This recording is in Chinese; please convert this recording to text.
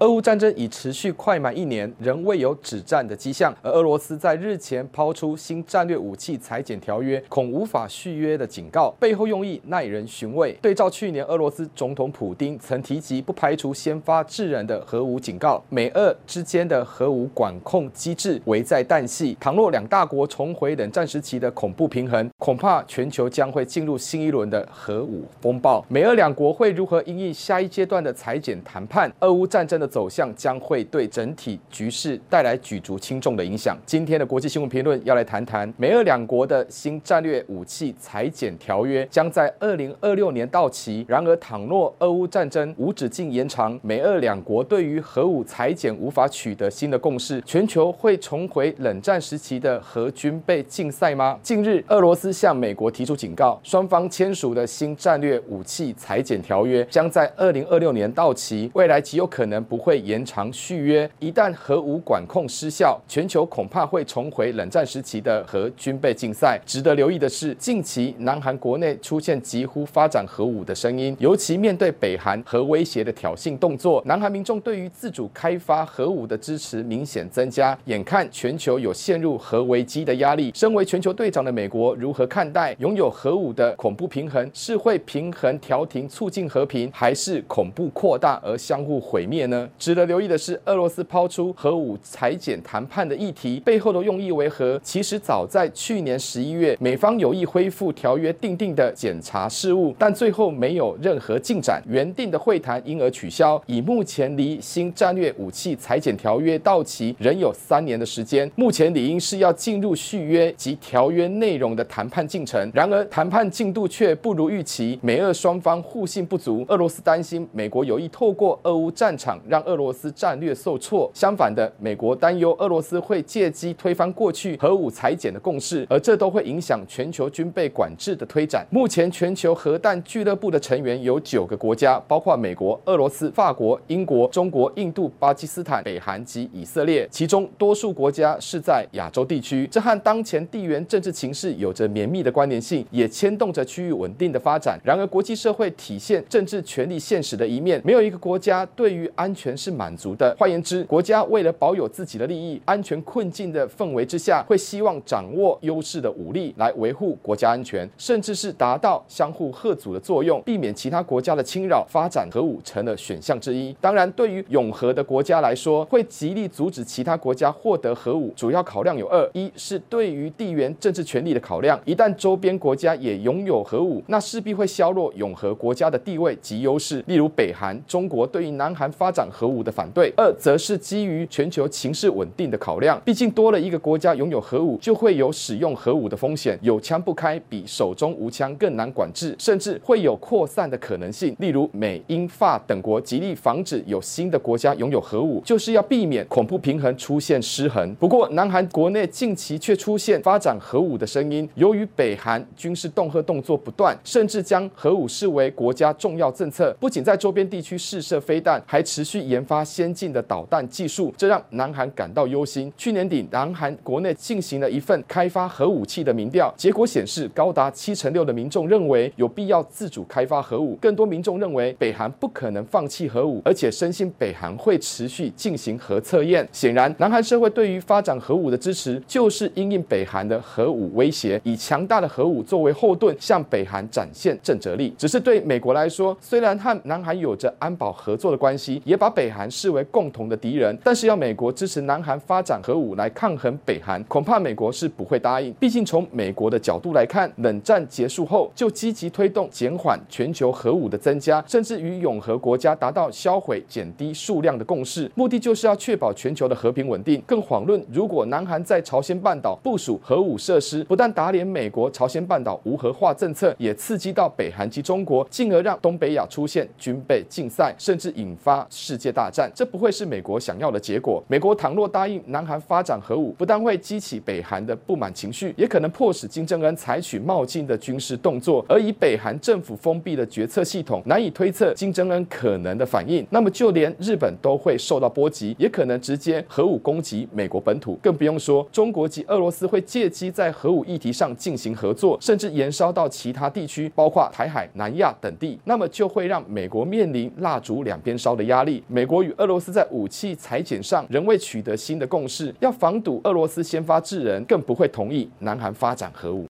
俄乌战争已持续快满一年，仍未有止战的迹象。而俄罗斯在日前抛出新战略武器裁减条约，恐无法续约的警告，背后用意耐人寻味。对照去年俄罗斯总统普丁曾提及不排除先发制人的核武警告，美俄之间的核武管控机制危在旦夕。倘若两大国重回冷战时期的恐怖平衡，恐怕全球将会进入新一轮的核武风暴。美俄两国会如何应应下一阶段的裁减谈判？俄乌战争的走向将会对整体局势带来举足轻重的影响。今天的国际新闻评论要来谈谈美俄两国的新战略武器裁减条约将在二零二六年到期。然而，倘若俄乌战争无止境延长，美俄两国对于核武裁减无法取得新的共识，全球会重回冷战时期的核军备竞赛吗？近日，俄罗斯向美国提出警告，双方签署的新战略武器裁减条约将在二零二六年到期，未来极有可能不会延。长续约，一旦核武管控失效，全球恐怕会重回冷战时期的核军备竞赛。值得留意的是，近期南韩国内出现几乎发展核武的声音，尤其面对北韩核威胁的挑衅动作，南韩民众对于自主开发核武的支持明显增加。眼看全球有陷入核危机的压力，身为全球队长的美国如何看待拥有核武的恐怖平衡？是会平衡调停促进和平，还是恐怖扩大而相互毁灭呢？值得。留意的是，俄罗斯抛出核武裁减谈判的议题背后的用意为何？其实早在去年十一月，美方有意恢复条约订定的检查事务，但最后没有任何进展，原定的会谈因而取消。以目前离新战略武器裁减条约到期仍有三年的时间，目前理应是要进入续约及条约内容的谈判进程。然而谈判进度却不如预期，美俄双方互信不足。俄罗斯担心美国有意透过俄乌战场让俄罗斯。战略受挫。相反的，美国担忧俄罗斯会借机推翻过去核武裁减的共识，而这都会影响全球军备管制的推展。目前，全球核弹俱乐部的成员有九个国家，包括美国、俄罗斯、法国、英国、中国、印度、巴基斯坦、北韩及以色列，其中多数国家是在亚洲地区。这和当前地缘政治情势有着绵密的关联性，也牵动着区域稳定的发展。然而，国际社会体现政治权力现实的一面，没有一个国家对于安全全是满。足的。换言之，国家为了保有自己的利益，安全困境的氛围之下，会希望掌握优势的武力来维护国家安全，甚至是达到相互贺阻的作用，避免其他国家的侵扰。发展核武成了选项之一。当然，对于永核的国家来说，会极力阻止其他国家获得核武。主要考量有二：一是对于地缘政治权力的考量，一旦周边国家也拥有核武，那势必会削弱永核国家的地位及优势。例如北韩、中国对于南韩发展核武的。反对，二则是基于全球情势稳定的考量，毕竟多了一个国家拥有核武，就会有使用核武的风险，有枪不开比手中无枪更难管制，甚至会有扩散的可能性。例如美、英、法等国极力防止有新的国家拥有核武，就是要避免恐怖平衡出现失衡。不过，南韩国内近期却出现发展核武的声音，由于北韩军事恫吓动作不断，甚至将核武视为国家重要政策，不仅在周边地区试射飞弹，还持续研发。先进的导弹技术，这让南韩感到忧心。去年底，南韩国内进行了一份开发核武器的民调，结果显示，高达七成六的民众认为有必要自主开发核武。更多民众认为，北韩不可能放弃核武，而且深信北韩会持续进行核测验。显然，南韩社会对于发展核武的支持，就是因应北韩的核武威胁，以强大的核武作为后盾，向北韩展现震慑力。只是对美国来说，虽然和南韩有着安保合作的关系，也把北韩。视为共同的敌人，但是要美国支持南韩发展核武来抗衡北韩，恐怕美国是不会答应。毕竟从美国的角度来看，冷战结束后就积极推动减缓全球核武的增加，甚至与永和国家达到销毁、减低数量的共识，目的就是要确保全球的和平稳定。更遑论如果南韩在朝鲜半岛部署核武设施，不但打脸美国朝鲜半岛无核化政策，也刺激到北韩及中国，进而让东北亚出现军备竞赛，甚至引发世界大战，这不会是美国想要的结果。美国倘若答应南韩发展核武，不但会激起北韩的不满情绪，也可能迫使金正恩采取冒进的军事动作。而以北韩政府封闭的决策系统，难以推测金正恩可能的反应。那么就连日本都会受到波及，也可能直接核武攻击美国本土。更不用说中国及俄罗斯会借机在核武议题上进行合作，甚至延烧到其他地区，包括台海、南亚等地。那么就会让美国面临蜡烛两边烧的压力。美国与俄罗斯在武器裁减上仍未取得新的共识，要防堵俄罗斯先发制人，更不会同意南韩发展核武。